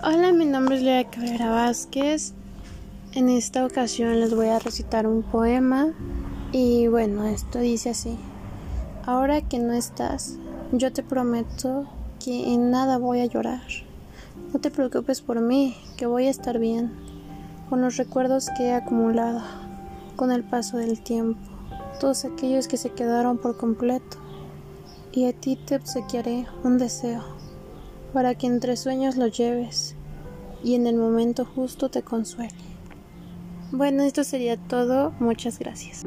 Hola, mi nombre es Lea Cabrera Vázquez. En esta ocasión les voy a recitar un poema y bueno, esto dice así. Ahora que no estás, yo te prometo que en nada voy a llorar. No te preocupes por mí, que voy a estar bien, con los recuerdos que he acumulado, con el paso del tiempo, todos aquellos que se quedaron por completo. Y a ti te obsequiaré un deseo para que entre sueños lo lleves y en el momento justo te consuele. Bueno, esto sería todo. Muchas gracias.